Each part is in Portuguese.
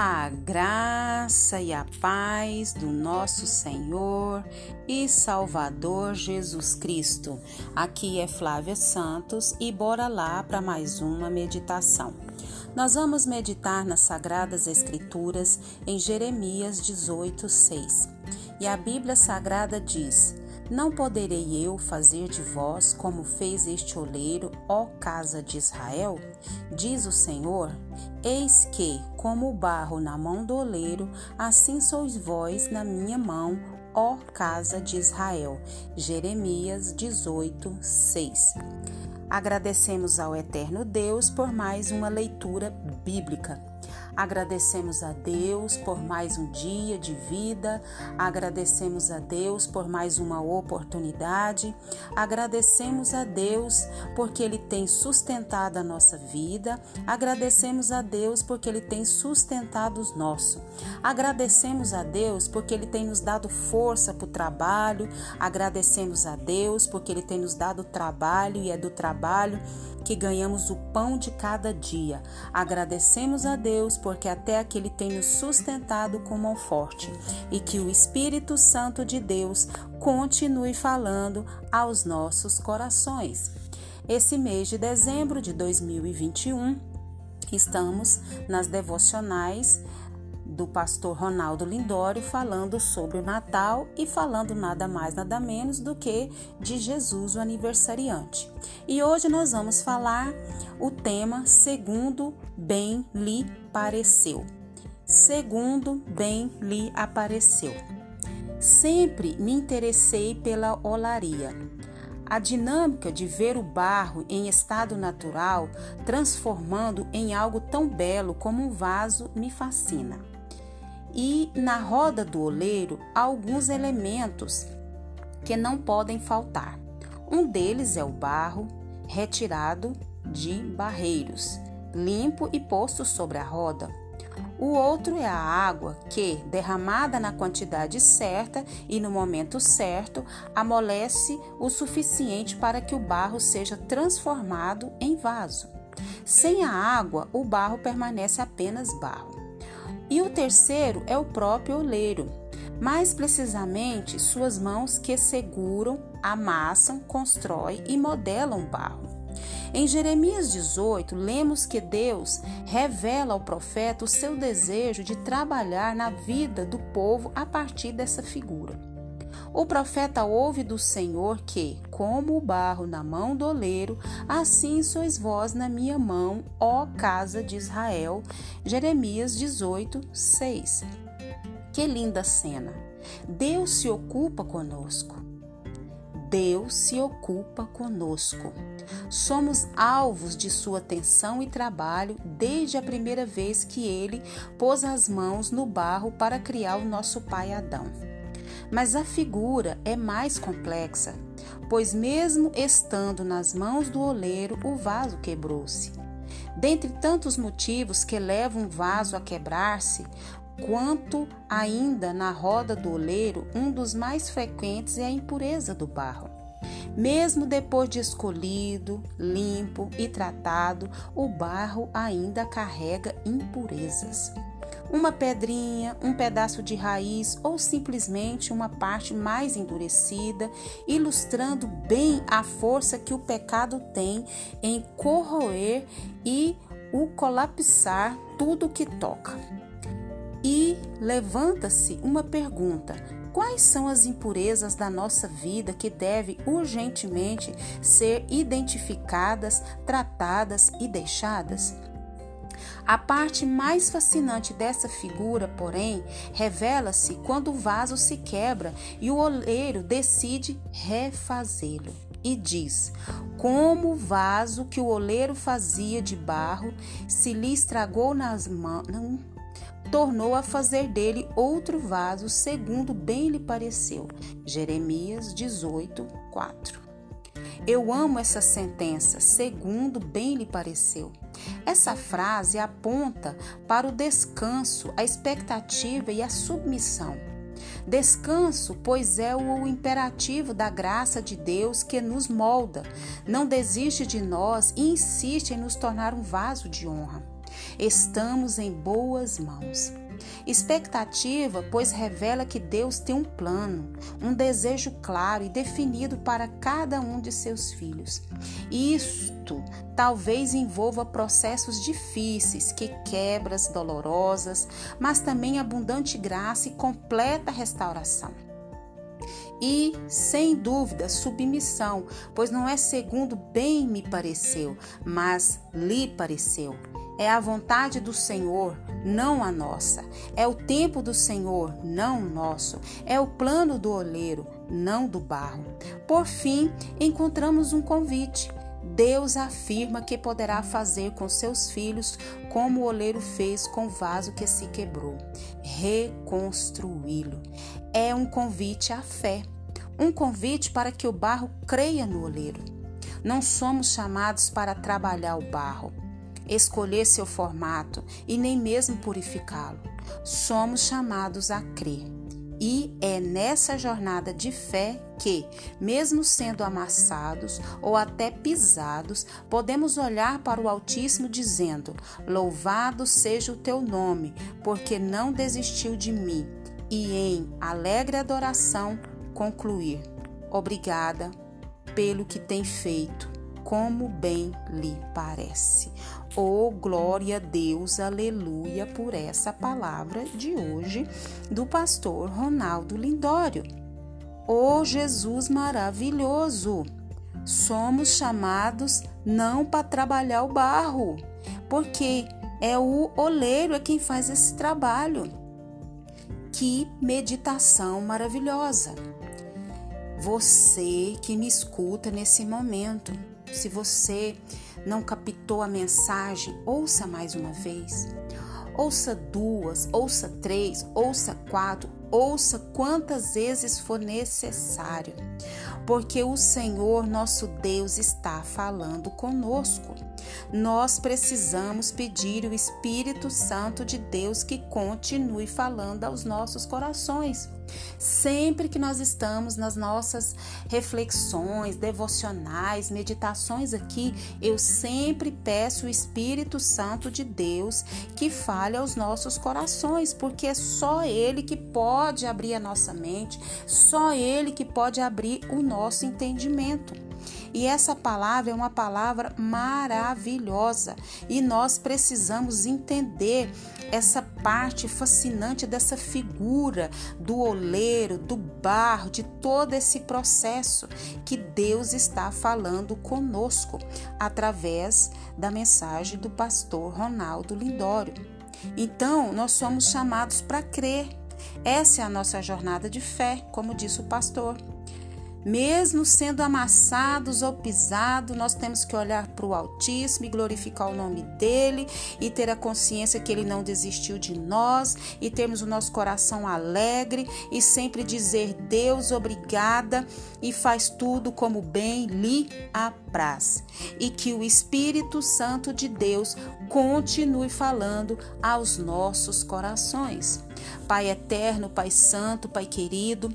A graça e a paz do nosso Senhor e Salvador Jesus Cristo. Aqui é Flávia Santos e bora lá para mais uma meditação. Nós vamos meditar nas Sagradas Escrituras em Jeremias 18, 6. E a Bíblia Sagrada diz: não poderei eu fazer de vós como fez este oleiro, ó casa de Israel? Diz o Senhor: Eis que, como o barro na mão do oleiro, assim sois vós na minha mão, ó casa de Israel. Jeremias 18, 6. Agradecemos ao Eterno Deus por mais uma leitura bíblica. Agradecemos a Deus por mais um dia de vida, agradecemos a Deus por mais uma oportunidade, agradecemos a Deus porque Ele tem sustentado a nossa vida, agradecemos a Deus porque Ele tem sustentado os nossos, agradecemos a Deus porque Ele tem nos dado força para o trabalho, agradecemos a Deus porque Ele tem nos dado trabalho e é do trabalho que ganhamos o pão de cada dia. Agradecemos a Deus porque até aqui Ele tem nos sustentado com mão forte e que o Espírito Santo de Deus continue falando aos nossos corações. Esse mês de dezembro de 2021, estamos nas devocionais do pastor Ronaldo Lindório falando sobre o Natal e falando nada mais, nada menos do que de Jesus, o aniversariante. E hoje nós vamos falar o tema segundo bem lhe pareceu. Segundo bem lhe apareceu. Sempre me interessei pela olaria. A dinâmica de ver o barro em estado natural transformando em algo tão belo como um vaso me fascina e na roda do oleiro alguns elementos que não podem faltar. Um deles é o barro retirado de barreiros, limpo e posto sobre a roda. O outro é a água que, derramada na quantidade certa e no momento certo, amolece o suficiente para que o barro seja transformado em vaso. Sem a água, o barro permanece apenas barro. E o terceiro é o próprio oleiro, mais precisamente suas mãos que seguram, amassam, constroem e modelam o barro. Em Jeremias 18, lemos que Deus revela ao profeta o seu desejo de trabalhar na vida do povo a partir dessa figura. O profeta ouve do Senhor que, como o barro na mão do oleiro, assim sois vós na minha mão, ó casa de Israel. Jeremias 18, 6. Que linda cena! Deus se ocupa conosco. Deus se ocupa conosco. Somos alvos de sua atenção e trabalho desde a primeira vez que ele pôs as mãos no barro para criar o nosso pai Adão. Mas a figura é mais complexa, pois, mesmo estando nas mãos do oleiro, o vaso quebrou-se. Dentre tantos motivos que levam um vaso a quebrar-se, quanto ainda na roda do oleiro, um dos mais frequentes é a impureza do barro. Mesmo depois de escolhido, limpo e tratado, o barro ainda carrega impurezas uma pedrinha, um pedaço de raiz ou simplesmente uma parte mais endurecida, ilustrando bem a força que o pecado tem em corroer e o colapsar tudo que toca. E levanta-se uma pergunta: quais são as impurezas da nossa vida que devem urgentemente ser identificadas, tratadas e deixadas? A parte mais fascinante dessa figura, porém, revela-se quando o vaso se quebra e o oleiro decide refazê-lo. E diz: Como o vaso que o oleiro fazia de barro se lhe estragou nas mãos, tornou a fazer dele outro vaso, segundo bem lhe pareceu. Jeremias 18, 4. Eu amo essa sentença, segundo bem lhe pareceu. Essa frase aponta para o descanso, a expectativa e a submissão. Descanso, pois é o imperativo da graça de Deus que nos molda, não desiste de nós e insiste em nos tornar um vaso de honra. Estamos em boas mãos. Expectativa, pois revela que Deus tem um plano, um desejo claro e definido para cada um de seus filhos. Isto talvez envolva processos difíceis, que quebras dolorosas, mas também abundante graça e completa restauração. E, sem dúvida, submissão, pois não é segundo bem me pareceu, mas lhe pareceu. É a vontade do Senhor, não a nossa. É o tempo do Senhor, não o nosso. É o plano do oleiro, não do barro. Por fim, encontramos um convite. Deus afirma que poderá fazer com seus filhos como o oleiro fez com o vaso que se quebrou reconstruí-lo. É um convite à fé, um convite para que o barro creia no oleiro. Não somos chamados para trabalhar o barro, escolher seu formato e nem mesmo purificá-lo. Somos chamados a crer. E é nessa jornada de fé que, mesmo sendo amassados ou até pisados, podemos olhar para o Altíssimo dizendo: Louvado seja o teu nome, porque não desistiu de mim. E em alegre adoração concluir: Obrigada pelo que tem feito como bem lhe parece. Oh, glória a Deus, aleluia, por essa palavra de hoje do pastor Ronaldo Lindório. Oh, Jesus maravilhoso! Somos chamados não para trabalhar o barro, porque é o oleiro é quem faz esse trabalho. Que meditação maravilhosa! Você que me escuta nesse momento, se você não captou a mensagem, ouça mais uma vez. Ouça duas, ouça três, ouça quatro, ouça quantas vezes for necessário, porque o Senhor nosso Deus está falando conosco. Nós precisamos pedir o Espírito Santo de Deus que continue falando aos nossos corações. Sempre que nós estamos nas nossas reflexões, devocionais, meditações aqui, eu sempre peço o Espírito Santo de Deus que fale aos nossos corações, porque é só Ele que pode abrir a nossa mente, só Ele que pode abrir o nosso entendimento. E essa palavra é uma palavra maravilhosa e nós precisamos entender essa parte fascinante dessa figura do oleiro, do barro, de todo esse processo que Deus está falando conosco através da mensagem do pastor Ronaldo Lindório. Então, nós somos chamados para crer. Essa é a nossa jornada de fé, como disse o pastor. Mesmo sendo amassados ou pisados, nós temos que olhar para o Altíssimo e glorificar o nome dele e ter a consciência que ele não desistiu de nós e termos o nosso coração alegre e sempre dizer: Deus, obrigada e faz tudo como bem lhe apraz. E que o Espírito Santo de Deus continue falando aos nossos corações. Pai eterno, Pai santo, Pai querido,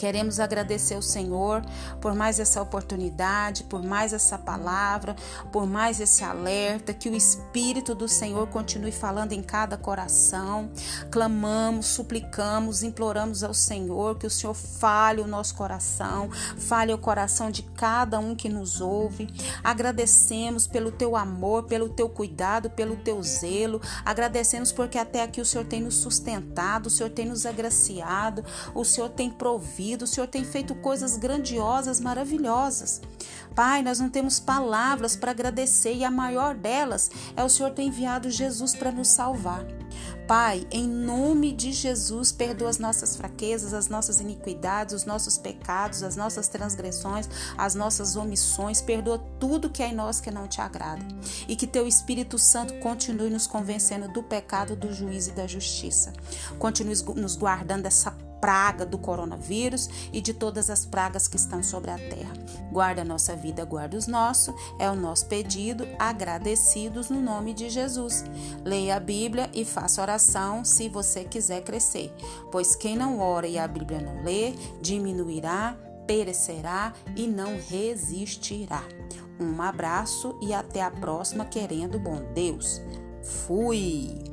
Queremos agradecer ao Senhor por mais essa oportunidade, por mais essa palavra, por mais esse alerta, que o Espírito do Senhor continue falando em cada coração. Clamamos, suplicamos, imploramos ao Senhor que o Senhor fale o nosso coração, fale o coração de cada um que nos ouve. Agradecemos pelo teu amor, pelo teu cuidado, pelo teu zelo. Agradecemos porque até aqui o Senhor tem nos sustentado, o Senhor tem nos agraciado, o Senhor tem provido o Senhor tem feito coisas grandiosas, maravilhosas. Pai, nós não temos palavras para agradecer e a maior delas é o Senhor ter enviado Jesus para nos salvar. Pai, em nome de Jesus, perdoa as nossas fraquezas, as nossas iniquidades, os nossos pecados, as nossas transgressões, as nossas omissões. Perdoa tudo que é em nós que não te agrada. E que teu Espírito Santo continue nos convencendo do pecado, do juízo e da justiça. Continue nos guardando dessa praga do coronavírus e de todas as pragas que estão sobre a terra. Guarda a nossa vida, guarda os nossos, é o nosso pedido, agradecidos no nome de Jesus. Leia a Bíblia e faça oração se você quiser crescer, pois quem não ora e a Bíblia não lê, diminuirá, perecerá e não resistirá. Um abraço e até a próxima, querendo bom Deus. Fui!